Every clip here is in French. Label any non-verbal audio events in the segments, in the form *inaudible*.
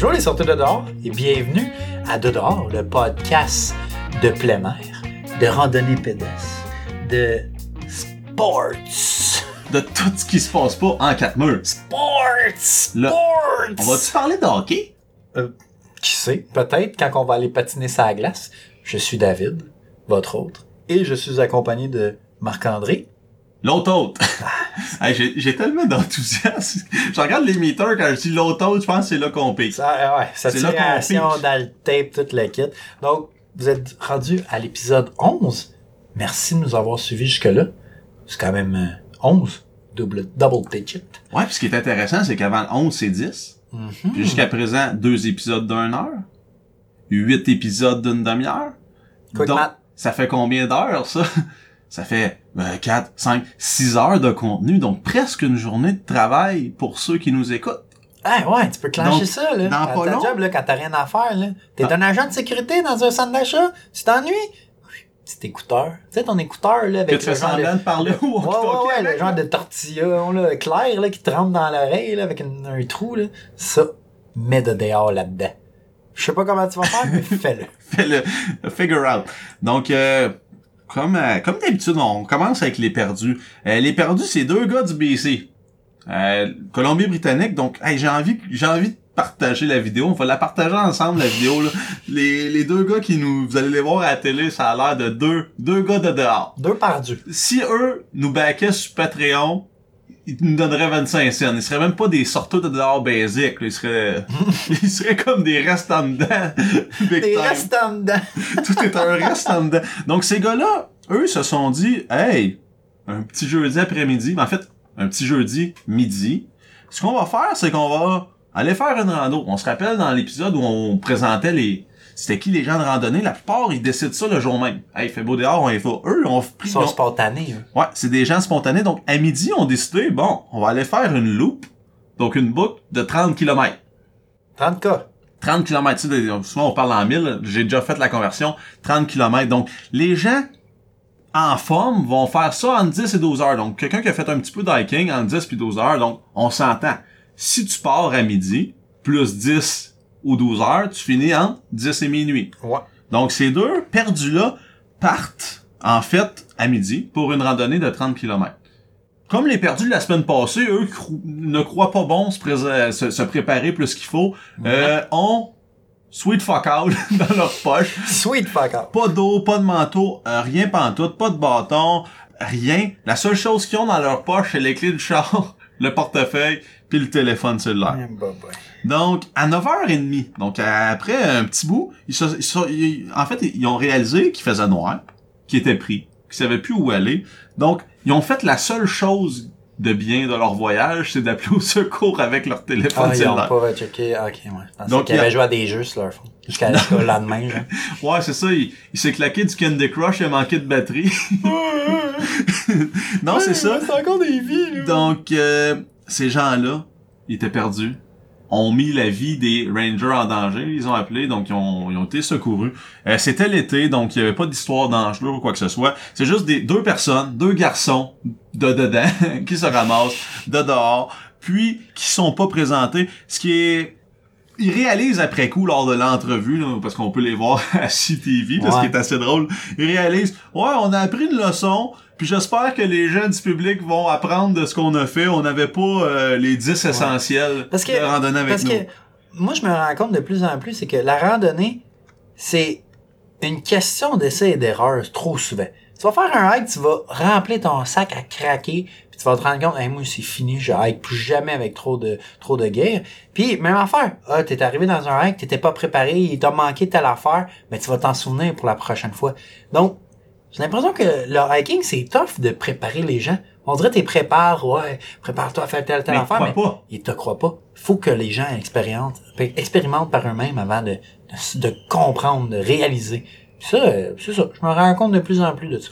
Bonjour les sorties de dehors et bienvenue à De dehors, le podcast de plein air, de randonnée pédestre, de sports. De tout ce qui se passe pas en quatre murs. Sports! Sports! On va-tu parler de hockey? Euh, qui sait, peut-être quand on va aller patiner sa glace. Je suis David, votre autre, et je suis accompagné de Marc-André. L'autre autre. *laughs* Hey, j'ai, j'ai tellement d'enthousiasme. *laughs* Je regarde les meters quand je dis autre, je pense que c'est là qu'on pique. Ça, euh, ouais, C'est là qu'on dans le tape, tout le kit. Donc, vous êtes rendu à l'épisode 11. Merci de nous avoir suivis jusque-là. C'est quand même euh, 11. Double, double digit. Ouais, puis ce qui est intéressant, c'est qu'avant le 11, c'est 10. Mhm. Puis jusqu'à présent, deux épisodes d'une heure. Huit épisodes d'une demi-heure. Quick Donc, math. ça fait combien d'heures, ça? Ça fait euh, 4, 5, 6 heures de contenu, donc presque une journée de travail pour ceux qui nous écoutent. Ah ouais, tu peux clencher Donc, ça, là. dans pas ta long- job, là, quand t'as rien à faire, là. T'es Ah. un agent de sécurité dans un centre d'achat? Tu t'ennuies? Oui. Petit écouteur. Tu sais, ton écouteur, là, Que avec tu le fais genre de... parler au Ouais, ouais, ouais, le genre de tortilla, là, clair, là, qui te rentre dans l'oreille, là, avec une- un trou, là. Ça, mets de dehors là-dedans. Je sais pas comment tu vas faire, mais *laughs* fais-le. Fais le le figure out. Donc, euh, comme, euh, comme d'habitude, on commence avec les perdus. Euh, les perdus, c'est deux gars du BC. Euh, Colombie-Britannique. Donc, hey, j'ai envie, j'ai envie de partager la vidéo. On va la partager ensemble, la vidéo. Là. Les, les deux gars qui nous, vous allez les voir à la télé, ça a l'air de deux, deux gars de dehors. Deux perdus. Si eux nous backaient sur Patreon, ils nous donneraient 25 cents. Ils seraient même pas des sorteurs de basiques. là. Ils seraient, *laughs* ils seraient comme des restes en dedans. *laughs* Big Des time. restes en dedans. *laughs* Tout est un reste en dedans. Donc, ces gars-là, eux, se sont dit, hey, un petit jeudi après-midi, mais en fait, un petit jeudi midi, ce qu'on va faire, c'est qu'on va aller faire une rando. On se rappelle dans l'épisode où on présentait les, c'était qui les gens de randonnée, la plupart, ils décident ça le jour même. Hey, il fait beau dehors, on y va. Eux, on pris, Ils sont on- spontanés, eux. Ouais, c'est des gens spontanés. Donc, à midi, on décidé, bon, on va aller faire une loupe. Donc, une boucle de 30 km. 30K. 30 km, tu sais, souvent on parle en 1000, j'ai déjà fait la conversion, 30 km. Donc, les gens en forme vont faire ça en 10 et 12 heures. Donc, quelqu'un qui a fait un petit peu d'hiking en 10 puis 12 heures, donc on s'entend. Si tu pars à midi, plus 10 ou 12 heures, tu finis entre 10 et minuit. Ouais. Donc, ces deux perdus-là partent, en fait, à midi pour une randonnée de 30 km. Comme les perdus de la semaine passée, eux cro- ne croient pas bon se, pré- se, se préparer plus qu'il faut, euh, ont sweet fuck out *laughs* dans leur poche. Sweet fuck up. Pas d'eau, pas de manteau, euh, rien pantoute, pas de bâton, rien. La seule chose qu'ils ont dans leur poche, c'est les clés du char, *laughs* le portefeuille, puis le téléphone cellulaire. Eh. Donc, à 9h30, donc après un petit bout, ils, se- ils se- ils- en fait, ils ont réalisé qu'il faisait noir, qu'ils étaient pris, qu'ils savaient plus où aller. Donc, ils ont fait la seule chose de bien de leur voyage, c'est d'appeler au secours avec leur téléphone Ah, ils ont cellulaire. pas checké. Ok, ouais. Donc, qu'ils il y a- avaient joué à des jeux sur leur phone. Jusqu'à jusqu'au *laughs* lendemain, genre. Ouais, c'est ça, il, il s'est claqué du Candy Crush, il a manqué de batterie. *laughs* non, c'est ça. C'est encore des vies, là. Donc, euh, ces gens-là, ils étaient perdus, ont mis la vie des rangers en danger, ils ont appelé, donc ils ont, ils ont été secourus. Euh, C'était l'été, donc il y avait pas d'histoire dangereuse ou quoi que ce soit. C'est juste des deux personnes, deux garçons de dedans *laughs* qui se ramassent de dehors, puis qui sont pas présentés, ce qui est ils réalisent après coup lors de l'entrevue, là, parce qu'on peut les voir *laughs* à CTV, parce Ouais. qui est assez drôle. Ils réalisent, ouais, on a appris une leçon, puis j'espère que les gens du public vont apprendre de ce qu'on a fait. On n'avait pas euh, les 10 essentiels Parce que- de randonnée avec Parce nous. que moi, je me rends compte de plus en plus, c'est que la randonnée, c'est une question d'essai et d'erreur trop souvent. Tu vas faire un hike, tu vas remplir ton sac à craquer, tu vas te rendre compte, hey, moi, c'est fini, je hike plus jamais avec trop de, trop de guerre. Puis, même affaire, ah, t'es arrivé dans un hike, t'étais pas préparé, il t'a manqué telle affaire, mais tu vas t'en souvenir pour la prochaine fois. Donc, j'ai l'impression que le hiking, c'est tough de préparer les gens. On dirait t'es prépares, ouais, prépare-toi à faire telle, telle Mais affaire, mais pas. ils te croient pas. Faut que les gens expérimentent, expérimentent par eux-mêmes avant de, de, de comprendre, de réaliser. Puis ça, euh, c'est ça. Je me rends compte de plus en plus de ça.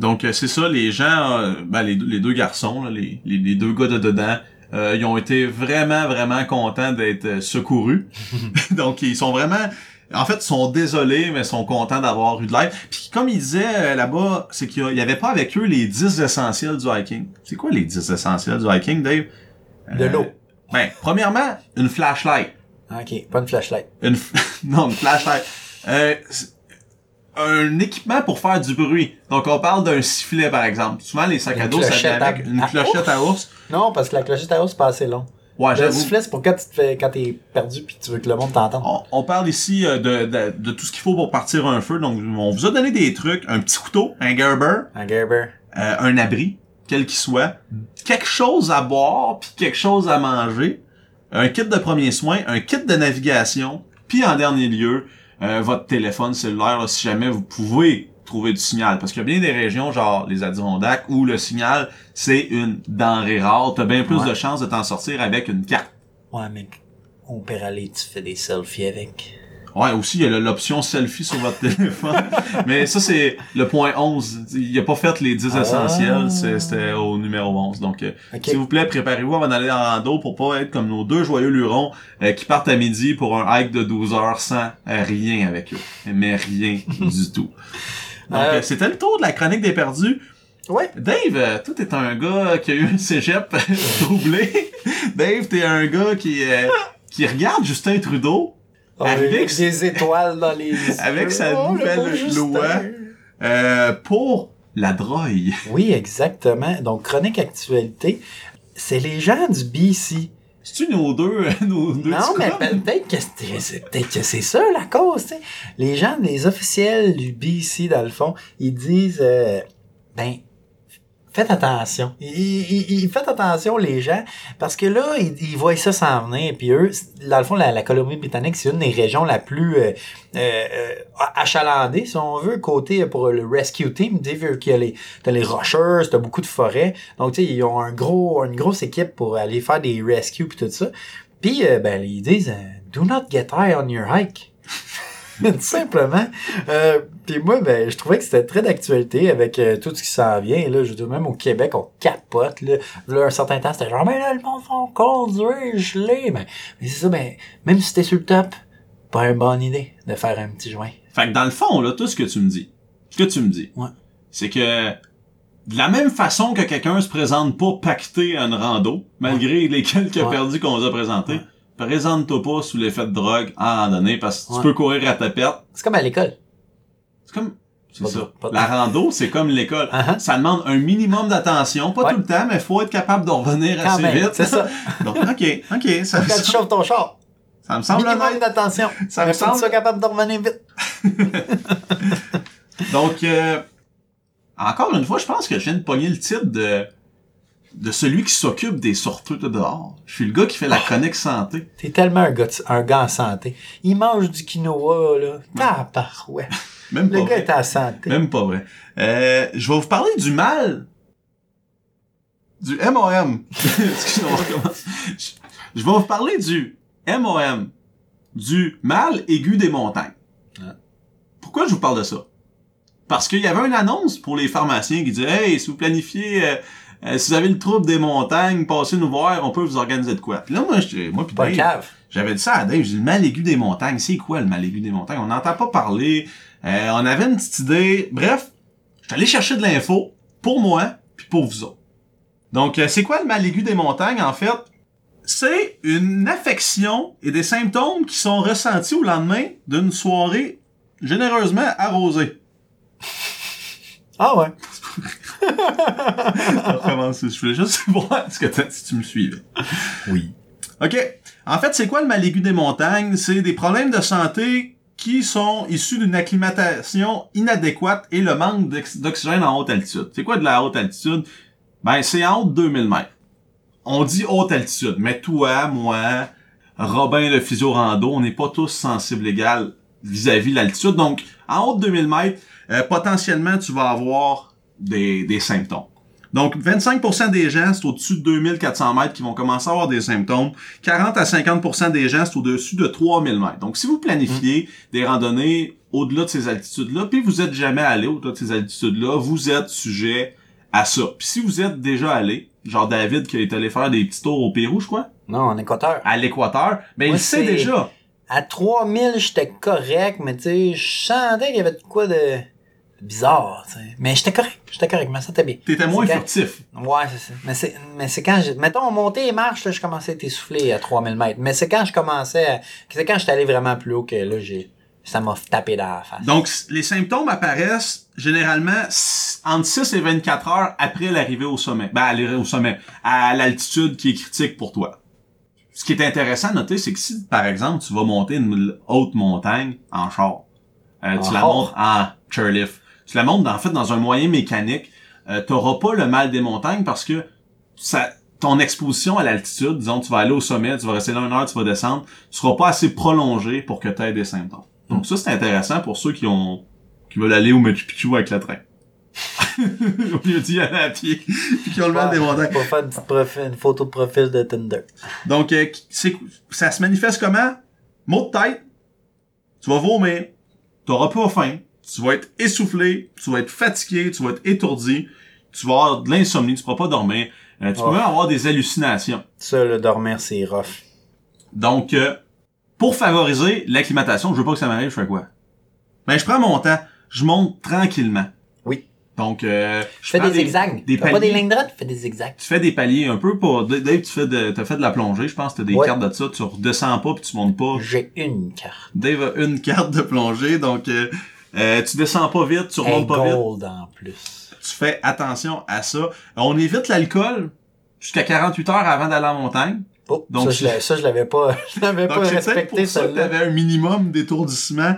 Donc euh, c'est ça, les gens, euh, ben, les, deux- les deux garçons, là, les, les, les deux gars de dedans, euh, ils ont été vraiment, vraiment contents d'être euh, secourus. *laughs* *laughs* Donc ils sont vraiment... En fait, ils sont désolés, mais ils sont contents d'avoir eu de l'aide. Puis comme ils disaient là-bas, c'est qu'il y a- il y avait pas avec eux les 10 essentiels du hiking. C'est quoi les 10 essentiels du hiking, Dave? De Euh, l'eau. Ben, premièrement, une flashlight. Ok, pas une flashlight. Une f- *laughs* non, une flashlight. Euh, un équipement pour faire du bruit. Donc, on parle d'un sifflet, par exemple. Souvent, les sacs à dos, ça vient avec une clochette à ours? Non, parce que la clochette à hausse, c'est pas assez long. Ouais, Le sifflet, c'est pour quand tu te fais, quand t'es perdu puis tu veux que le monde t'entende. On, on parle ici euh, de, de, de tout ce qu'il faut pour partir un feu. Donc, on vous a donné des trucs. Un petit couteau, un Gerber, Un Gerber. euh, un abri, quel qu'il soit, quelque chose à boire, puis quelque chose à manger, un kit de premiers soins, un kit de navigation, puis en dernier lieu, euh, votre téléphone cellulaire, là, si jamais vous pouvez trouver du signal. Parce qu'il y a bien des régions, genre les Adirondacks, où le signal, c'est une denrée rare. T'as bien plus Ouais. de chances de t'en sortir avec une carte. Ouais, mais on peut aller, tu fais des selfies avec. Ouais, aussi, il y a l'option selfie sur votre *laughs* téléphone. Mais ça, c'est le point 11. Il a pas fait les 10 Ah. essentiels, c'était au numéro 11. Donc, euh, s'il vous plaît, préparez-vous avant d'aller en rando pour pas être comme nos deux joyeux lurons euh, qui partent à midi pour un hike de 12 heures sans euh, rien avec eux. Mais rien *laughs* du tout. Donc, Euh, c'était le tour de la chronique des perdus. Ouais. Dave, toi, t'es un gars qui a eu un cégep *laughs* troublé. Dave, t'es un gars qui, euh, qui regarde Justin Trudeau Avec- Avec *laughs* des étoiles dans les *laughs* yeux. Avec sa Oh, le nouvelle loi. euh, pour la drogue. Oui, exactement. Donc, chronique actualité, c'est les gens du BC. C'est-tu nos deux, *laughs* nos deux Non, mais scrums? peut-être que c'est c'est- peut-être que c'est ça la cause, tu sais. Les gens, les officiels du BC, dans le fond, ils disent, euh, ben, faites attention. Faites attention, les gens, parce que là, ils, voient ça s'en venir, puis eux, dans le fond, la, Colombie-Britannique, c'est une des régions la plus euh, euh, euh, achalandée, si on veut, côté euh, pour le rescue team, tu vu qu'il y a les, les rochers, t'as beaucoup de forêts, donc tu sais, ils ont un gros, une grosse équipe pour aller faire des rescues puis tout ça. Puis, ben, ils disent, do not get high on your hike. Tout *laughs* simplement. Euh, puis moi, ben, je trouvais que c'était très d'actualité avec euh, tout ce qui s'en vient. Là, je veux dire, même au Québec, on capote. Là, là un certain temps, c'était genre, mais là, le monde font conduire, gelé. Ben, mais c'est ça, ben, même si t'es sur le top, pas une bonne idée de faire un petit joint. Fait que dans le fond, là, tout ce que tu me dis, ce que tu me dis, Ouais. c'est que de la même façon que quelqu'un se présente pas pacté à une rando, malgré les quelques Ouais. perdus qu'on vous a présentés. Présente-toi pas sous l'effet de drogue à un moment donné, parce que Ouais. tu peux courir à ta perte. C'est comme à l'école. C'est comme... C'est ça. de- La rando, c'est comme l'école. Uh-huh. Ça demande un minimum d'attention, pas Ouais. tout le temps, mais faut être capable de revenir Quand assez même, vite. c'est ça. *laughs* Donc, ok, ok, ça, Quand tu chauffes ton char, ça me semble minimum honnête. d'attention. Ça me faut que semble- tu sois capable de revenir vite. *laughs* Donc, euh, encore une fois, je pense que je viens de pogner le titre de, de celui qui s'occupe des sorteux de dehors. Je suis le gars qui fait la chronique santé. T'es tellement un gars, un gars en santé. Il mange du quinoa, là. Tabarouette. *laughs* Même Le pas gars vrai. est en santé. Même pas vrai. Euh, je vais vous parler du mal. Du MOM. *laughs* Excusez-moi, on *laughs* recommence. Je, vais vous parler du MOM. Du mal aigu des montagnes. Ouais. Pourquoi je vous parle de ça? Parce qu'il y avait une annonce pour les pharmaciens qui disait Hey, si vous planifiez, euh, euh, si vous avez le trouble des montagnes, passez nous voir, on peut vous organiser de quoi. Puis là, moi, moi Dave, cave. j'avais dit ça à Dave, j'ai dit le mal aigu des montagnes, c'est quoi le mal aigu des montagnes? On n'entend pas parler, euh, on avait une petite idée, bref, je suis allé chercher de l'info pour moi, puis pour vous autres. Donc, euh, c'est quoi le mal aigu des montagnes, en fait? C'est une affection et des symptômes qui sont ressentis au lendemain d'une soirée généreusement arrosée. Ah ouais. Je voulais juste *laughs* voir ce que si tu me suivais. Oui. OK. En fait, c'est quoi le mal aigu des montagnes? C'est des problèmes de santé qui sont issus d'une acclimatation inadéquate et le manque d'ox- d'oxygène en haute altitude. C'est quoi de la haute altitude? Ben, c'est en haut de 2000 mètres. On dit haute altitude, mais toi, moi, Robin de Physio Rando, on n'est pas tous sensibles égal vis-à-vis de l'altitude. Donc, en haut de 2000 mètres, euh, potentiellement, tu vas avoir des, des symptômes. Donc, 25% des gens, c'est au-dessus de 2400 mètres qui vont commencer à avoir des symptômes. 40 à 50% des gens, c'est au-dessus de 3000 mètres. Donc, si vous planifiez des randonnées au-delà de ces altitudes-là, puis vous êtes jamais allé au-delà de ces altitudes-là, vous êtes sujet à ça. Puis si vous êtes déjà allé, genre David qui est allé faire des petits tours au Pérou, je crois, Non, en Équateur. à l'équateur, ben Moi, il sait déjà. À 3000, j'étais correct, mais tu sais, je sentais qu'il y avait de quoi de, bizarre, tu sais. Mais j'étais correct, j'étais correct, mais ça c'était bien. T'étais moins quand- furtif. Ouais, c'est ça. Mais c'est, mais c'est quand j'ai, mettons, monter et marche, là, je commençais à être essoufflé à 3000 mètres. Mais c'est quand je commençais à, c'est quand j'étais allé vraiment plus haut que là, j'ai, ça m'a tapé dans la face. Donc, les symptômes apparaissent généralement entre 6 et 24 heures après l'arrivée au sommet. Ben, l'arrivée au sommet. À l'altitude qui est critique pour toi. Ce qui est intéressant à noter, c'est que si, par exemple, tu vas monter une haute montagne en char, euh, tu la char? montes en chairlift, tu la montes, en fait, dans un moyen mécanique, euh, t'auras pas le mal des montagnes parce que ça, ton exposition à l'altitude, disons, tu vas aller au sommet, tu vas rester là une heure, tu vas descendre, tu seras pas assez prolongé pour que tu aies des symptômes. Donc ça, c'est intéressant pour ceux qui ont qui veulent aller au Machu Picchu avec le train. *laughs* au lieu d'y aller à pied, puis qui ont le mal des montagnes. Pour faire une, petite profil- une photo de profil de Tinder. Donc, euh, c'est, ça se manifeste comment? Mot de tête, tu vas vomir, t'auras pas faim, tu vas être essoufflé, tu vas être fatigué, tu vas être étourdi, tu vas avoir de l'insomnie, tu pourras pas dormir, euh, tu Oh. peux même avoir des hallucinations. Ça, le dormir, c'est rough. Donc, euh, pour favoriser l'acclimatation, je veux pas que ça m'arrive, je fais quoi? Ben, je prends mon temps, je monte tranquillement. Oui. Donc, euh, Je fais prends des zigzags. Des T'as pas des paliers. lignes droites? Fais des zigzags. Tu fais des paliers un peu pour... Dave, tu fais de, t'as fait de la plongée, je pense, t'as des Ouais. cartes de ça, tu redescends pas puis tu montes pas. J'ai une carte. Dave a une carte de plongée, donc euh, euh, tu descends pas vite, tu remontes pas vite. en plus. Tu fais attention à ça. On évite l'alcool jusqu'à 48 heures avant d'aller en montagne. Oh, Donc, ça, je l'avais- pas, *laughs* je l'avais Donc pas respecté, ça celle-là. t'avais un minimum d'étourdissement.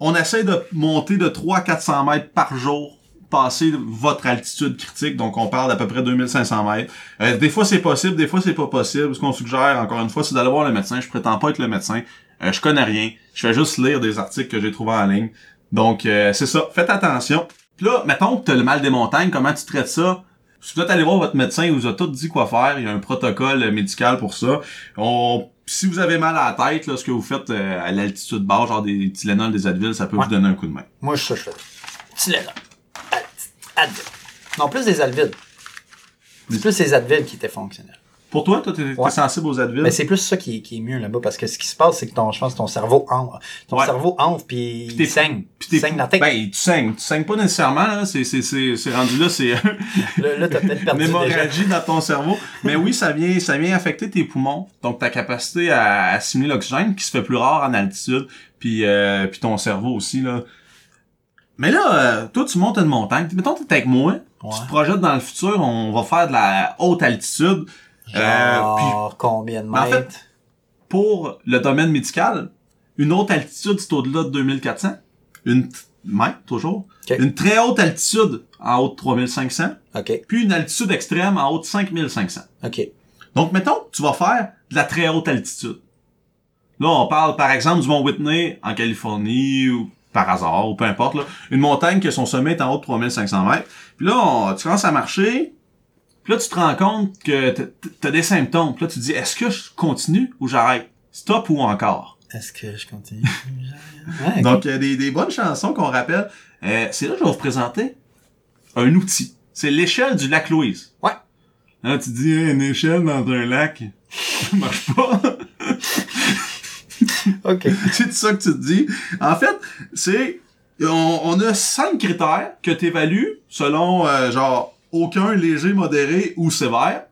On essaie de monter de 3 à 400 mètres par jour passer votre altitude critique, donc on parle d'à peu près 2500 mètres. Euh, des fois c'est possible, des fois c'est pas possible. Ce qu'on suggère, encore une fois, c'est d'aller voir le médecin. Je prétends pas être le médecin. Euh, je connais rien. Je fais juste lire des articles que j'ai trouvés en ligne. Donc euh, c'est ça. Faites attention. Puis là, mettons que t'as le mal des montagnes, comment tu traites ça? Si vous êtes allé voir votre médecin, il vous a tout dit quoi faire. Il y a un protocole médical pour ça. On, si vous avez mal à la tête, là, ce que vous faites euh, à l'altitude basse, genre des Tylenol, des Advil, ça peut Ouais. vous donner un coup de main. Moi, je ça, je fais. Tylenol. Ad- Advil. Non, plus des Advil. C'est plus les Advil qui étaient fonctionnels. Pour toi, toi, t'es Ouais. sensible aux Advil? Mais c'est plus ça qui, qui est mieux là-bas parce que ce qui se passe, c'est que ton, je pense, ton cerveau enfle. Ton Ouais. cerveau enfle puis il saigne. Puis saigne dans la tête. Ben, tu saignes. Tu saignes pas nécessairement, là. C'est, c'est, c'est, c'est rendu là, c'est *laughs* là, là, t'as peut-être perdu déjà. hémorragie dans ton cerveau. Mais oui, ça vient, ça vient affecter tes poumons. Donc, ta capacité à assimiler l'oxygène, qui se fait plus rare en altitude. Puis, euh, puis ton cerveau aussi, là. Mais là, euh, toi, tu montes une montagne. Mettons, t'es avec moi. Ouais. Tu te projettes dans le futur, on va faire de la haute altitude. Euh, puis Genre, combien de Mais en mètres? fait, pour le domaine médical, une haute altitude, c'est au-delà de 2400. Une mètre, toujours. Une très haute altitude, en haut de 3500. OK. Puis une altitude extrême, en haut de 5500. OK. Donc, mettons que tu vas faire de la très haute altitude. Là, on parle, par exemple, du Mont Whitney, en Californie, ou par hasard, ou peu importe, là. Une montagne que son sommet est en haut de 3500 mètres. Puis là, on- tu commences à marcher. Puis là, tu te rends compte que t'as des symptômes. Puis là, tu te dis, est-ce que je continue ou j'arrête? Stop ou encore? Est-ce que je continue? ouais. Donc, il y a des, des bonnes chansons qu'on rappelle. Euh, c'est là que je vais vous présenter un outil. C'est l'échelle du lac Louise. Ouais. Là, tu dis, Hey, une échelle dans un lac, ça marche pas. *laughs* OK. *laughs* c'est ça que tu te dis. En fait, c'est... On, on a cinq critères que tu évalues selon, euh, genre, aucun, léger, modéré ou sévère.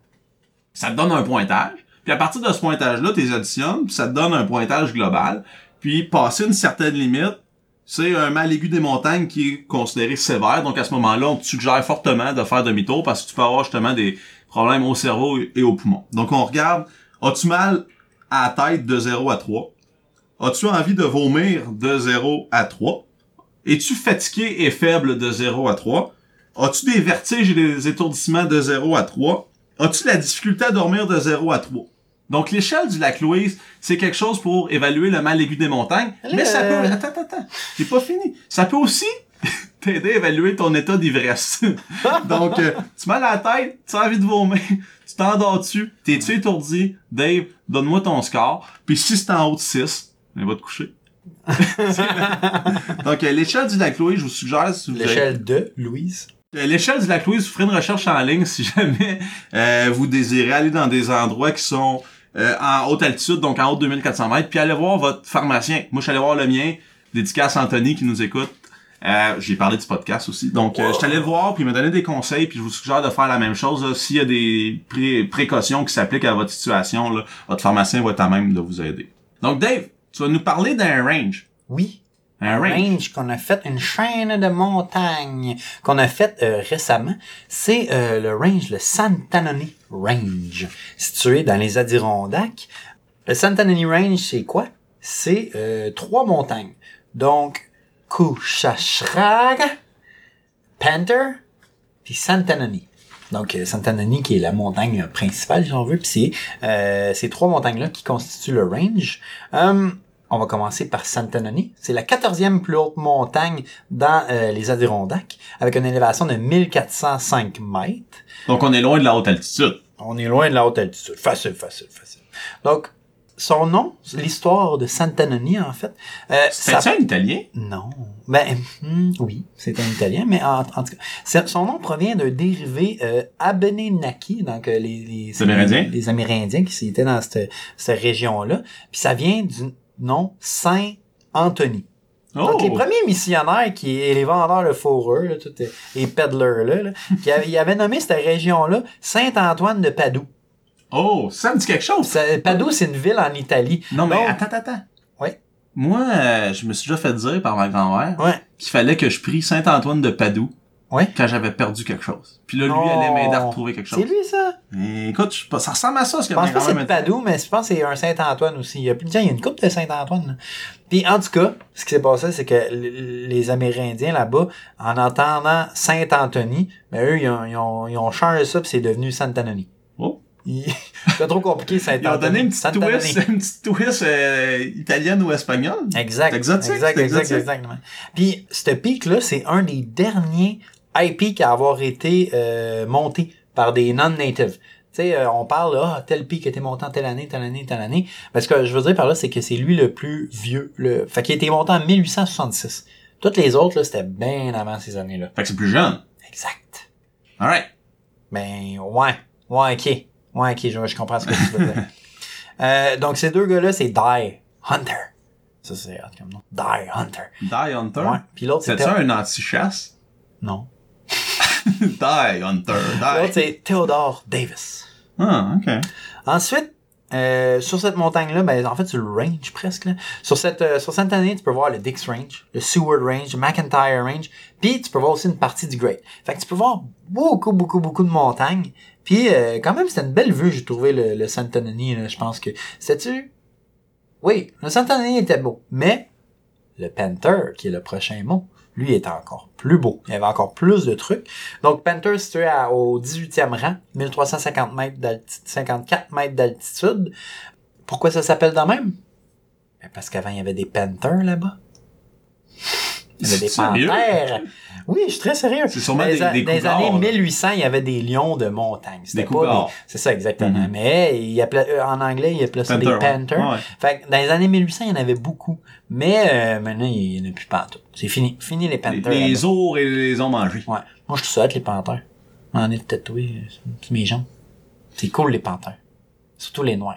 Ça te donne un pointage. Puis à partir de ce pointage-là, tu additionnes, puis ça te donne un pointage global. Puis passer une certaine limite, c'est un mal aigu des montagnes qui est considéré sévère. Donc à ce moment-là, on te suggère fortement de faire demi-tour parce que tu peux avoir justement des problèmes au cerveau et au poumon. Donc on regarde, as-tu mal à la tête de 0 à 3? As-tu envie de vomir de 0 à 3? Es-tu fatigué et faible de 0 à 3? As-tu des vertiges et des étourdissements de 0 à 3? As-tu la difficulté à dormir de 0 à 3? Donc, l'échelle du lac Louise, c'est quelque chose pour évaluer le mal aigu des montagnes. Mais ça peut... euh, Attends, attends, attends. C'est pas fini. Ça peut aussi *laughs* t'aider à évaluer ton état d'ivresse. *laughs* Donc, euh, tu mal à la tête, tu as envie de vomir, *laughs* tu t'endors dessus, t'es-tu étourdi? Dave, donne-moi ton score. Puis si c'est en haut de 6, ben, va te coucher. Donc, euh, l'échelle du lac Louise, je vous suggère... si L'échelle de Louise. Euh, L'échelle du lac Louise, vous ferez une recherche en ligne si *laughs* jamais euh, vous désirez aller dans des endroits qui sont euh, en haute altitude, donc en haut de 2400 mètres, puis allez voir votre pharmacien. Moi, je suis allé voir le mien, dédicace Anthony qui nous écoute. Euh, j'ai parlé du podcast aussi. Donc, euh, je suis allé le voir, puis il m'a des conseils, puis je vous suggère de faire la même chose. S'il y a des pré- précautions qui s'appliquent à votre situation, là, votre pharmacien va être à même de vous aider. Donc, Dave, tu vas nous parler d'un range. Oui. Un range. qu'on a fait, une chaîne de montagnes qu'on a fait euh, récemment, c'est euh, le range, le Santanoni Range, situé dans les Adirondacks. Le Santanoni Range, c'est quoi? C'est euh, trois montagnes. Donc, Kushashraga, Panther, puis Santanoni. Donc, euh, Santanoni qui est la montagne principale, si on veut, puis c'est euh, ces trois montagnes-là qui constituent le range. Hum, on va commencer par Santanoni. C'est la quatorzième plus haute montagne dans euh, les Adirondacks, avec une élévation de 1405 mètres. Donc, on est loin de la haute altitude. On est loin de la haute altitude. Facile, facile, facile. Donc, son nom, l'histoire de Santanoni, en fait. euh, ça- C'est un italien? non. Ben, hmm, oui, c'est un italien, mais en, en tout cas, c'est- son nom provient d'un dérivé euh, Abenaki, donc euh, les, les, Les Amérindiens? les Amérindiens qui étaient dans cette, cette région-là. Puis ça vient du nom Saint Anthony. Oh! Donc les premiers missionnaires qui et les vendeurs de fourreux, là, tout, les peddlers là, là, qui avaient, ils avaient nommé cette région-là Saint Antoine de Padoue. Oh, ça me dit quelque chose. Ça- Padoue, c'est une ville en Italie. Non, mais Donc- attends, attends. Ouais. Moi, euh, je me suis déjà fait dire par ma grand-mère Ouais. qu'il fallait que je prie Saint-Antoine de Padoue Quand j'avais perdu quelque chose. Puis là, lui, Oh. allait m'aider à retrouver quelque chose. C'est lui ça? Et écoute, je sais pas, ça ressemble à ça, ce que Je pense pas que c'est de. Padoue, mais je pense que c'est un Saint-Antoine aussi. Il y a, tiens, il y a une coupe de Saint-Antoine. Puis en tout cas, ce qui s'est passé, c'est que les Amérindiens là-bas, en entendant Saint-Anthony, ben eux, ils ont, ils ont, ils ont changé ça, puis c'est devenu Santanoni. Oh. C'est pas trop compliqué, *laughs* Ils Saint-Anthony. ont donné une petite twist, une petite twist euh, italienne ou espagnole. Exact. Exotique, Exact, exact, exactement. Puis, ce pic-là, c'est un des derniers peaks à avoir été euh, monté par des non-natives. Tu sais, euh, on parle, ah, tel pic a été monté en telle année, telle année, telle année. Parce que je veux dire par là, c'est que c'est lui le plus vieux. Le... Fait qu'il a été monté en 1866. Toutes les autres, là, c'était bien avant ces années-là. Fait que c'est plus jeune. Exact. Alright. Ben, ouais. Ouais, ok. Ouais, ok, je, je comprends ce que tu veux dire. *laughs* Euh, donc, ces deux gars-là, c'est Die Hunter. Ça, c'est hot comme nom. Die Hunter. Die Hunter? Ouais. Puis l'autre, C'est c'était... ça un anti-chasse? Non. *laughs* Die Hunter. L'autre, Die. c'est Theodore Davis. Ah, ok. Ensuite, euh, sur cette montagne-là, ben, en fait, sur le range presque, là. Sur cette, euh, sur cette année, tu peux voir le Dix Range, le Seward Range, le McIntyre Range, puis tu peux voir aussi une partie du Great. Fait que tu peux voir beaucoup, beaucoup, beaucoup de montagnes. Puis, euh, quand même, c'était une belle vue, j'ai trouvé, le, le Santanoni, là. Je pense que, c'était-tu? Oui, le Santanoni était beau. Mais, le Panther, qui est le prochain mot, lui était encore plus beau. Il y avait encore plus de trucs. Donc, Panther situé au 18e rang, 1350 mètres d'altitude, 54 mètres d'altitude. Pourquoi ça s'appelle de même? Ben, Parce qu'avant, il y avait des Panthers là-bas. Il y avait des panthères. Oui, je suis très sérieux. C'est sûrement Dans les, des- années là. 1800, il y avait des lions de montagne. C'était Des pas C'est ça, exactement. Mhm. Mais il appelait, euh, en anglais, il appelait ça des Panther. Panthers. Ouais. Fait que dans les années 1800, il y en avait beaucoup. Mais euh, maintenant, il n'y en a plus pas. C'est fini. Fini les Panthers. les ours et les ont mangés. Ouais. Moi, je ça avec les panthères. J'en ai le tatoué euh, sur mes jambes. C'est cool, les panthères. Surtout les noirs.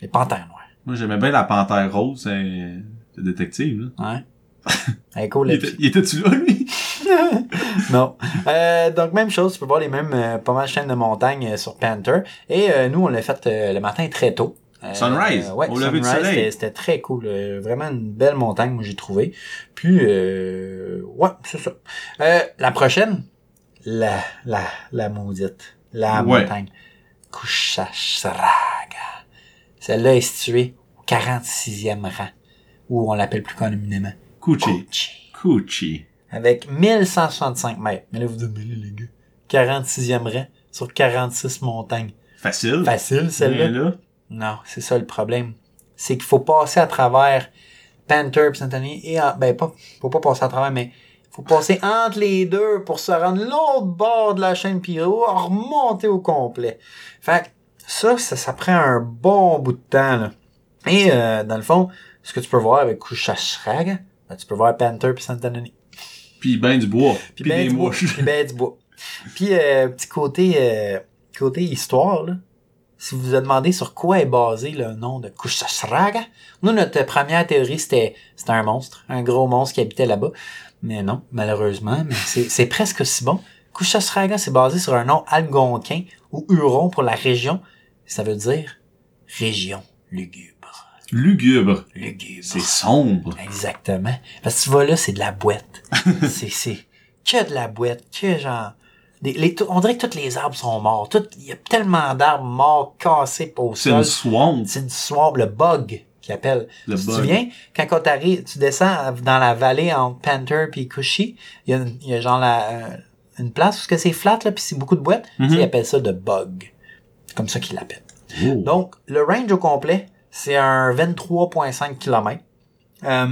Les panthères noirs. Moi, j'aimais bien la panthère rose, c'est détective, là. Ouais. *laughs* Il, était, il était-tu là, lui? *laughs* Non. Euh, donc, même chose, tu peux voir les mêmes, euh, pas mal de chaînes de montagne euh, sur Panther. Et euh, nous, on l'a fait euh, le matin très tôt. Euh, Sunrise, ouais, au lever du sunrise, soleil. c'était- C'était très cool. vraiment une belle montagne, moi, j'ai trouvé. Puis, euh, ouais, c'est ça. Euh, la prochaine, la, la, la maudite. La Ouais. montagne. Kushashraga. Celle-là est située au 46e rang, ou on l'appelle plus communément. Coochie. Coochie. Avec 1165 mètres. Mais là, vous dites, les gars, 46e rang sur 46 montagnes. Facile. Facile, celle-là? Là. Non, c'est ça le problème. C'est qu'il faut passer à travers Panther Saint-Anthony et en- ben pas faut pas passer à travers mais faut passer entre les deux pour se rendre l'autre bord de la chaîne puis remonter au complet. Fait que ça, ça ça prend un bon bout de temps là. Et euh, dans le fond, ce que tu peux voir avec Kushashrag, ben, tu peux voir Panther puis Saint-Anthony. Puis ben du bois. Puis, ben des du bois. mouches. Puis ben du bois. Puis euh, petit côté euh, côté histoire là. si vous vous demandez sur quoi est basé le nom de Kushasraga, nous, notre première théorie, c'était, c'était un monstre, un gros monstre qui habitait là-bas. Mais non, malheureusement, mais c'est, c'est presque aussi bon. Kushasraga, c'est basé sur un nom algonquin ou huron pour la région. Ça veut dire région lugubre. Lugubre. Lugubre. C'est sombre. Exactement. Parce que tu vas là, c'est de la boîte. *laughs* c'est, c'est que de la boîte, que genre... les, on dirait que tous les arbres sont morts. Il y a tellement d'arbres morts, cassés au C'est une swamp. C'est une swamp, le bug qui appelle. Le tu bug. souviens, quand on t'arrive, tu descends dans la vallée entre Panther puis Cushy, il y a, une- il y a genre la, euh, une place où que c'est flat là puis c'est beaucoup de boîtes. Mhm. Tu sais, Ils appellent ça de bug. C'est comme ça qu'ils l'appellent. Oh. Donc, le range au complet, c'est un 23,5 km. Euh,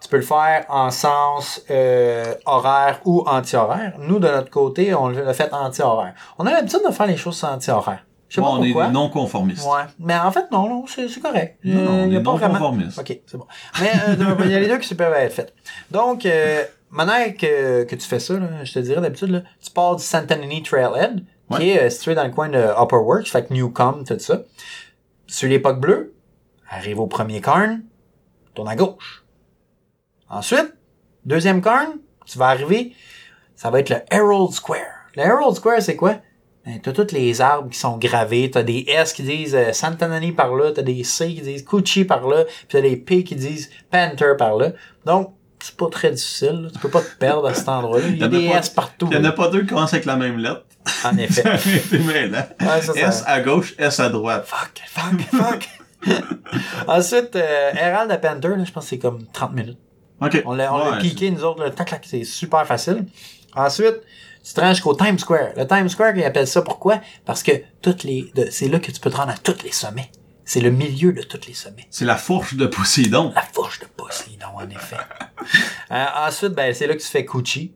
tu peux le faire en sens euh, horaire ou anti-horaire. Nous, de notre côté, on l'a fait anti-horaire. On a l'habitude de faire les choses anti-horaire. Je sais Bon, pas on est pourquoi. des non-conformistes. Ouais. Mais en fait, non, non, c'est correct. Non, non, Euh, on est pas vraiment- non-conformistes. OK, c'est bon. Mais euh, il y a les deux qui peuvent être faits. Donc, euh, manière que, que tu fais ça, là, je te dirais d'habitude, tu pars du Santanini Trailhead, Ouais. qui est euh, situé dans le coin de Upper Works, fait que Newcomb, tout ça. Sur l'époque bleue, arrive au premier corn, tourne à gauche. Ensuite, deuxième corn, tu vas arriver, ça va être le Herald Square. Le Herald Square, c'est quoi? Ben, t'as tous les arbres qui sont gravés, t'as des S qui disent euh, Santanani par là, t'as des C qui disent Cucci par là, puis t'as des P qui disent Panther par là. Donc, c'est pas très difficile, là. tu peux pas te perdre à cet endroit-là. Il y a des S partout. Il y en a pas deux qui commencent avec la même lettre. En effet. *laughs* C'est mêlant. Ouais, ça, ça- S à gauche, S à droite. Fuck, fuck, fuck. *laughs* Ensuite, euh, Herald à Panther, là, je pense que c'est comme 30 minutes. OK. On l'a on l'a Ouais, piqué, nous autres, le tac, tac, c'est super facile. Ensuite, tu te rends jusqu'au Times Square. Le Times Square, ils appellent ça pourquoi? Parce que toutes les, de- c'est là que tu peux te rendre à tous les sommets. C'est le milieu de tous les sommets. C'est la fourche de Poséidon. La fourche de Poséidon, en effet. *laughs* Euh, ensuite, ben, c'est là que tu fais Cucci.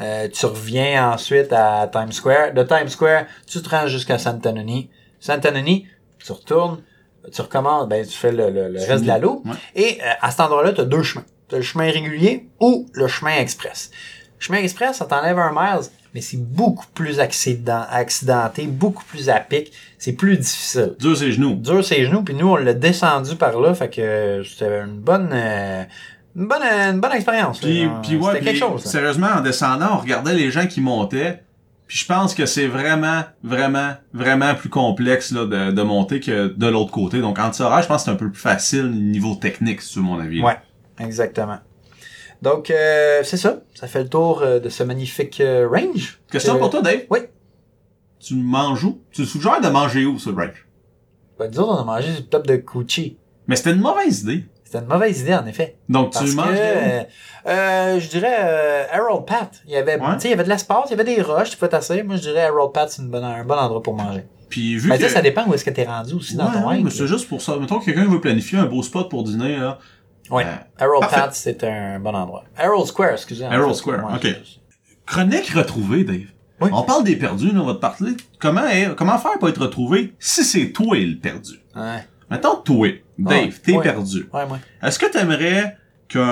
Euh, tu reviens ensuite à Times Square. De Times Square, tu te rends jusqu'à Santanoni. Santanoni, tu retournes, tu recommences, ben, tu fais le, le- le reste de la loupe. Ouais. Et euh, à cet endroit-là, tu as deux chemins. Tu le chemin régulier ou le chemin express. Le chemin express, ça t'enlève un miles, mais c'est beaucoup plus accident, accidenté, beaucoup plus à pic. C'est plus difficile Dur ses genoux. dur ses genoux, puis nous, on l'a descendu par là, fait que c'était une bonne, euh, une bonne, une bonne expérience. Puis, puis ouais, quelque chose. sérieusement, en descendant, on regardait les gens qui montaient. Puis je pense que c'est vraiment, vraiment, vraiment plus complexe là, de, de monter que de l'autre côté. Donc, en tirage, je pense que c'est un peu plus facile niveau technique, sur mon avis. Ouais, exactement. Donc, euh, c'est ça. Ça fait le tour euh, de ce magnifique euh, range. Question pour toi, Dave. Oui. Tu manges où? Tu suggères de manger où, ce range? Ben, disons, on a mangé du top de Cucci. Mais c'était une mauvaise idée. C'était une mauvaise idée, en effet. Donc, Parce tu manges euh, euh, je dirais euh, Harold Pat. Il y avait, Ouais. il y avait de l'espace, il y avait des roches, tu peux t'asseoir. Moi, je dirais Harold Pat, c'est bonne, un bon endroit pour manger. Puis vu Ben, que... tu sais, ça dépend où est-ce que t'es rendu aussi dans ton ouais, mais c'est juste pour ça. Mettons que quelqu'un veut planifier un beau spot pour dîner, là. Ouais. Euh, Harold. Pat, c'est un bon endroit. Harold Square, excusez. en Harold. Square, ok. Chronique retrouvée, Dave. Oui. On parle des perdus, là, on va te parler. Comment, comment faire pour être retrouvé si c'est toi le perdu? Ouais. Mettons toi, Dave, Ouais, t'es ouais. perdu. Ouais, moi. Est-ce que t'aimerais qu'un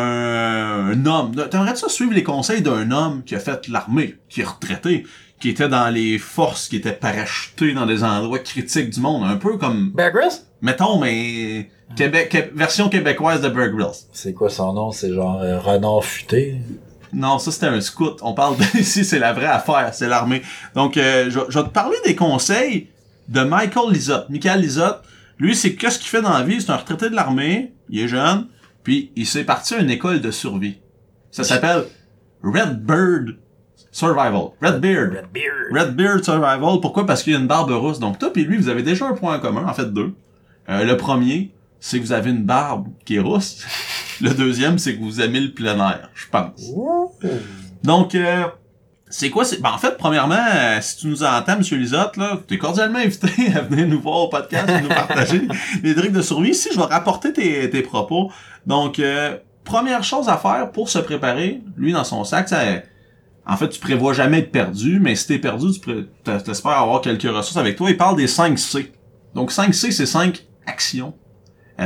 un homme, t'aimerais ça suivre les conseils d'un homme qui a fait l'armée, qui est retraité, qui était dans les forces, qui était parachuté dans des endroits critiques du monde, un peu comme, Bear Grylls? mettons, mais Québec, Qué- version québécoise de Bear Grylls. C'est quoi son nom? C'est genre euh, Renard Futé? Non, ça c'était un scout. On parle de *laughs* ici, c'est la vraie affaire, c'est l'armée. Donc, euh, je, je vais te parler des conseils de Michael Lizotte. Michael Lizotte, lui, c'est qu'est-ce qu'il fait dans la vie? C'est un retraité de l'armée, il est jeune, puis il s'est parti à une école de survie. Ça s'appelle Red Bird Survival. Red Beard. Red Beard. Red Beard Survival. Pourquoi? Parce qu'il y a une barbe rousse. Donc, toi et lui, vous avez déjà un point en commun, en fait deux. Euh, le premier, c'est que vous avez une barbe qui est rousse. *laughs* Le deuxième, c'est que vous aimez le plein air, je pense. Donc, euh, c'est quoi? C'est... Ben, en fait, premièrement, euh, si tu nous entends, Monsieur Lisotte, là, t'es cordialement invité *laughs* à venir nous voir au podcast et nous partager *laughs* les trucs de survie. Ici, je vais rapporter tes, tes propos. Donc, euh, première chose à faire pour se préparer, lui, dans son sac, ça, en fait, tu prévois jamais être perdu, mais si t'es perdu, tu pré- t'es- t'espères avoir quelques ressources avec toi. Il parle des 5 C. Donc, 5 C, c'est 5 actions.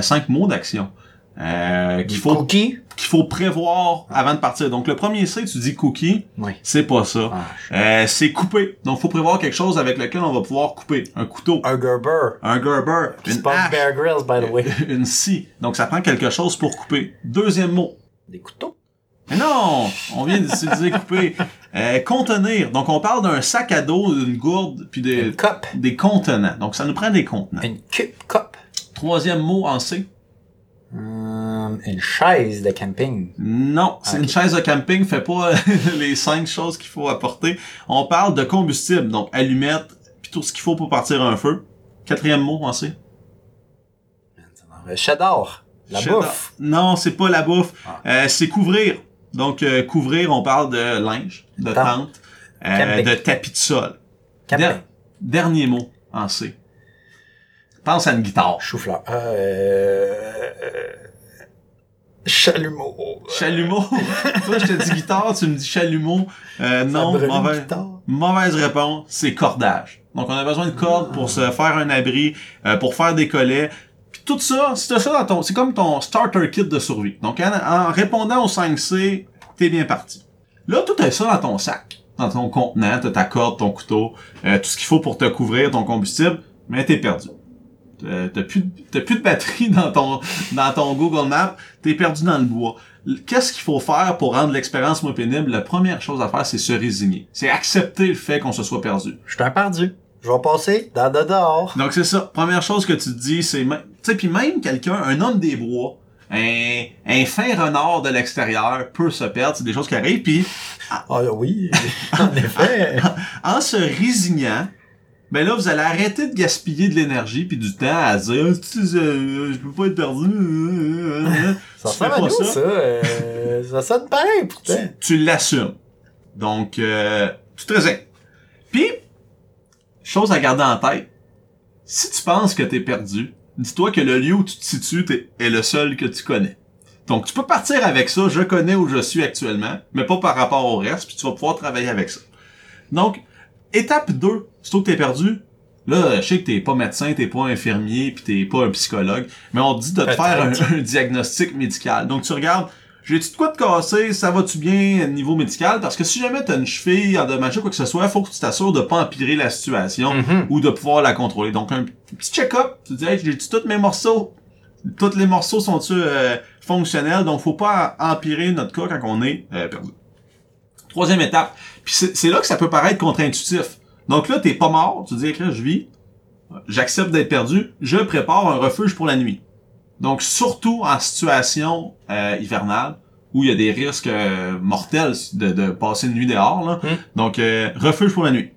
5 mots d'action. Euh, qu'il faut Cookie? qu'il faut prévoir avant de partir. Donc le premier C, tu dis cookie, Oui. c'est pas ça. Ah, Euh, c'est couper. Donc faut prévoir quelque chose avec lequel on va pouvoir couper. Un couteau, un Gerber. un Gerber, une hache, Bear Grylls, by the way. *laughs* une scie. Donc ça prend quelque chose pour couper. Deuxième mot. Des couteaux? Mais non, on vient d'utiliser *laughs* couper. Euh, contenir. Donc on parle d'un sac à dos, d'une gourde, puis des, Une cup. des contenants. Donc ça nous prend des contenants. Une cup. cup. Troisième mot en C. Hum, une chaise de camping. Non, c'est une chaise de camping, fait pas *laughs* les cinq choses qu'il faut apporter. On parle de combustible, donc allumettes, puis tout ce qu'il faut pour partir un feu. Quatrième mot en C. Euh, Cheddar. La Cheddar. bouffe. Non, c'est pas la bouffe. Ah. Euh, c'est couvrir. Donc euh, couvrir, on parle de linge, de Tente. euh, de tapis de sol. Der- dernier mot en C. Pense à une guitare. Chou-fleur. Euh, euh, chalumeau. Chalumeau. *laughs* Toi, je te dis guitare, tu me dis chalumeau. Euh, non, brûle une mauvais. guitare. Mauvaise réponse, c'est cordage. Donc on a besoin de cordes pour se faire un abri, euh, pour faire des collets. Puis tout ça, c'est ça dans ton, c'est comme ton starter kit de survie. Donc en, en répondant au 5C, t'es bien parti. Là, tout est ça dans ton sac, dans ton contenant, t'as ta corde, ton couteau, euh, tout ce qu'il faut pour te couvrir, ton combustible, mais t'es perdu. Euh, T'as plus, de- t'as plus de batterie *laughs* dans ton, dans ton Google Maps, t'es perdu dans le bois. Qu'est-ce qu'il faut faire pour rendre l'expérience moins pénible? La première chose à faire, c'est se résigner. C'est accepter le fait qu'on se soit perdu. Je suis un perdu. Je vais passer dans de dehors. Donc c'est ça. Première chose que tu te dis, c'est... même- Tu sais, puis même quelqu'un, un homme des bois, un, un fin renard de l'extérieur peut se perdre. C'est des choses qui arrivent. Puis Ah oui, *laughs* en effet. *laughs* en se résignant, ben là, vous allez arrêter de gaspiller de l'énergie puis du temps à dire tu sais, euh, je peux pas être perdu. *laughs* Ça à pas ça. ça. euh, ça sonne pareil, tu, pourtant. tu l'assumes. Donc, euh, tu te. Puis, chose à garder en tête, si tu penses que t'es perdu, dis-toi que le lieu où tu te situes est le seul que tu connais. Donc, tu peux partir avec ça, je connais où je suis actuellement, mais pas par rapport au reste, puis tu vas pouvoir travailler avec ça. Donc, étape 2, surtout que t'es perdu, là, je sais que t'es pas médecin, t'es pas infirmier, puis t'es pas un psychologue, mais on te dit de te faire un, un diagnostic médical. Donc, tu regardes, j'ai-tu de quoi te casser, ça va-tu bien au niveau médical? Parce que si jamais t'as une cheville endommagée ou quoi que ce soit, faut que tu t'assures de pas empirer la situation Mhm. ou de pouvoir la contrôler. Donc, un petit check-up, tu te dis, hey, j'ai-tu tous mes morceaux? Tous les morceaux sont-ils euh, fonctionnels? Donc, faut pas empirer notre cas quand on est euh, perdu. Troisième étape. Puis c'est là que ça peut paraître contre-intuitif. Donc là, t'es pas mort, tu dis, OK, là, je vis, j'accepte d'être perdu, je prépare un refuge pour la nuit. Donc, surtout en situation euh, hivernale, où il y a des risques euh, mortels de, de passer une nuit dehors. Là. Hmm. Donc, euh, refuge pour la nuit.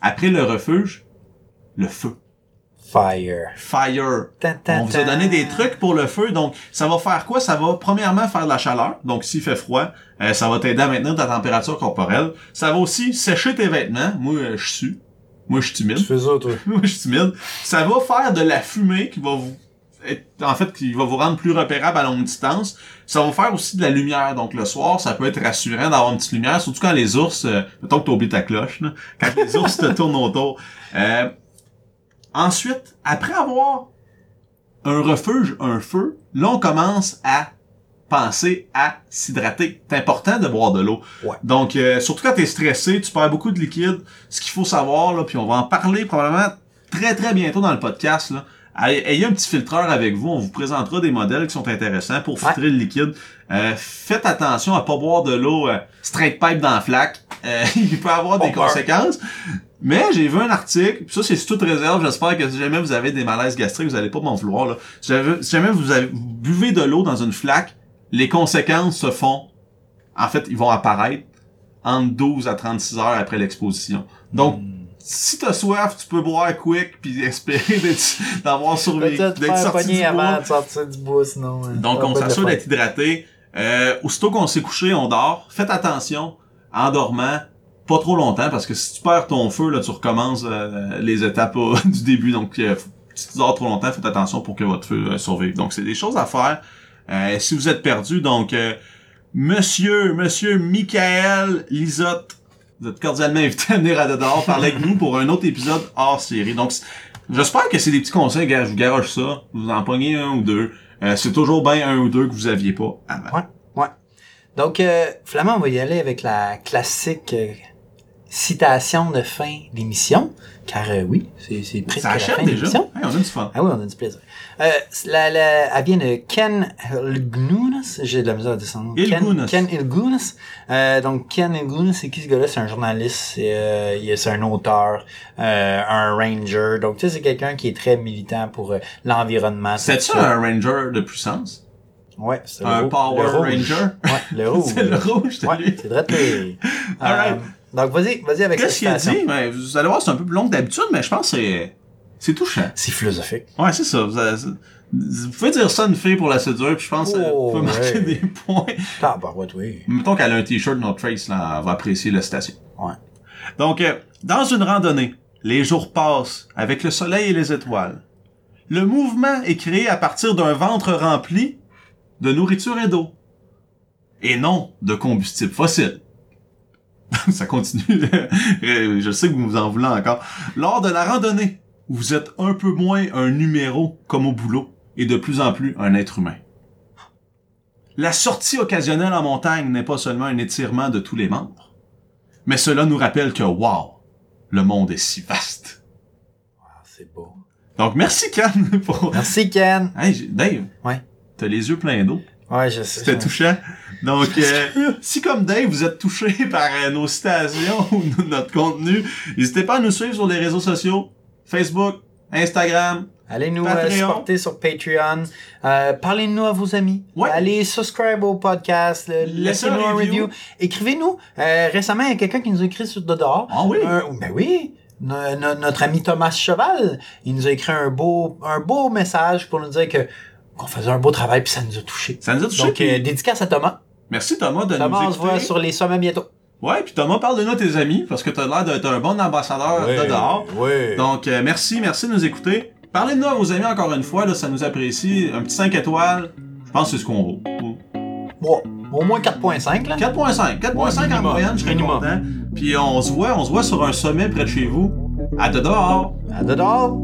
Après le refuge, le feu. Fire. Fire. On vous a donné des trucs pour le feu, donc ça va faire quoi? Ça va premièrement faire de la chaleur, donc s'il fait froid, euh, ça va t'aider à maintenir ta température corporelle. Ça va aussi sécher tes vêtements. Moi, euh, je suis. Moi, je suis timide. Tu fais ça, toi. *laughs* Moi, je suis timide. Ça va faire de la fumée qui va vous être- en fait, qui va vous rendre plus repérable à longue distance. Ça va faire aussi de la lumière. Donc, le soir, ça peut être rassurant d'avoir une petite lumière, surtout quand les ours, euh, mettons que t'oublies ta cloche, là, quand les ours te *laughs* tournent autour. Euh, ensuite, après avoir un refuge, un feu, là, on commence à penser à s'hydrater. C'est important de boire de l'eau. Ouais. Donc, euh, surtout quand t'es stressé, tu perds beaucoup de liquide. Ce qu'il faut savoir, là, puis on va en parler probablement très très bientôt dans le podcast, là. Ayez un petit filtreur avec vous, on vous présentera des modèles qui sont intéressants pour filtrer le liquide. Euh, faites attention à pas boire de l'eau euh, straight pipe dans la flaque. Euh, *laughs* il peut avoir des conséquences. Mais j'ai vu un article, puis ça c'est sous toute réserve, j'espère que si jamais vous avez des malaises gastriques, vous allez pas m'en vouloir. Là. Si, jamais, si jamais vous, avez, vous buvez de l'eau dans une flaque, les conséquences se font, en fait, ils vont apparaître entre 12 à 36 heures après l'exposition. Donc, Hmm. si t'as soif, tu peux boire quick puis *laughs* espérer d'avoir survécu, d'être sorti du avant bois. de sortir du bois, sinon. hein. Donc, on s'assure d'être hydraté. Euh, aussitôt qu'on s'est couché, on dort. Faites attention, en dormant, pas trop longtemps, parce que si tu perds ton feu, là, tu recommences euh, les étapes euh, *laughs* du début. Donc, euh, si tu dors trop longtemps, faites attention pour que votre feu euh, survive. Donc, c'est des choses à faire. Euh, si vous êtes perdu, donc, euh, Monsieur, Monsieur Michael Lisotte, vous êtes cordialement invité à venir à Dedor *laughs* parler avec nous pour un autre épisode hors série. Donc, j'espère que c'est des petits conseils, gars, je vous garoche ça. Vous en pognez un ou deux. Euh, c'est toujours bien un ou deux que vous aviez pas avant. Ouais, ouais. Donc, euh, Flamand, on va y aller avec la classique euh, citation de fin d'émission. Car euh, oui, c'est presque Ça la fin déjà. Hey, on a du fun. Ah oui, on a du plaisir. Euh, la, la, elle vient de Ken Ilgunas. J'ai de la misère à nom. Ilgunas. Ken, Ken Ilgunas. Euh, donc, Ken Ilgunas, c'est qui ce gars-là? C'est un journaliste, c'est, euh, il est- c'est un auteur, euh, un ranger. Donc, tu sais, c'est quelqu'un qui est très militant pour euh, l'environnement. C'est ça un ranger de puissance? Ouais, c'est Un le Power le. Ranger? Ouais, le rouge. *laughs* C'est le rouge, c'est Ouais, *laughs* c'est vrai. Alright. Donc, vas-y, vas-y avec Qu'est-ce qu'il a dit? Ben, vous allez voir, c'est un peu plus long que d'habitude, mais je pense que c'est, c'est touchant. C'est philosophique. Ouais, c'est ça. Vous, pouvez dire ça à une fille pour la séduire, puis je pense que Oh, vous pouvez marquer ouais. des points. Ah, bah, ouais, oui. Mettons qu'elle a un t-shirt No Trace, là, elle va apprécier la station. Ouais. Donc, euh, dans une randonnée, les jours passent avec le soleil et les étoiles. Le mouvement est créé à partir d'un ventre rempli de nourriture et d'eau. Et non de combustible fossile. *laughs* Ça continue. *laughs* Je sais que vous en voulez encore. Lors de la randonnée, vous êtes un peu moins un numéro comme au boulot et de plus en plus un être humain. La sortie occasionnelle en montagne n'est pas seulement un étirement de tous les membres, mais cela nous rappelle que, wow, le monde est si vaste. Ah, c'est beau. Donc, merci Ken *laughs* pour... Merci, Ken. Hey, Dave. Ouais. T'as les yeux pleins d'eau. Ouais, je sais. C'était touchant. Donc, euh, si comme Dave, vous êtes touché *laughs* par euh, nos citations *laughs* ou notre contenu, n'hésitez pas à nous suivre sur les réseaux sociaux. Facebook, Instagram. Allez nous euh, supporter sur Patreon. Euh, Parlez-nous à vos amis. Ouais. Allez subscribe au podcast. Laissez-nous un review. review. Écrivez-nous. Euh, récemment, il y a quelqu'un qui nous a écrit sur Dodor. Ah oui? Ben oui. No- no- notre ami Thomas Cheval, il nous a écrit un beau, un beau message pour nous dire que qu'on faisait un beau travail puis ça nous a touché. Ça nous a touché. Donc, puis euh, dédicace à Thomas. Merci Thomas de Thomas, nous on se voit écouter. sur les sommets bientôt. Ouais, puis Thomas, parle de nous à tes amis, parce que t'as l'air d'être un bon ambassadeur de dehors. oui. Donc, euh, merci, merci de nous écouter. Parlez-nous à vos amis encore une fois, là, ça nous apprécie. Un petit 5 étoiles, je pense que c'est ce qu'on vaut. Bon, au moins 4.5 là. 4.5. 4.5 en moyenne, je serais Minimum. content. Puis on se voit, on se voit sur un sommet près de chez vous. À de dehors. À Dodor.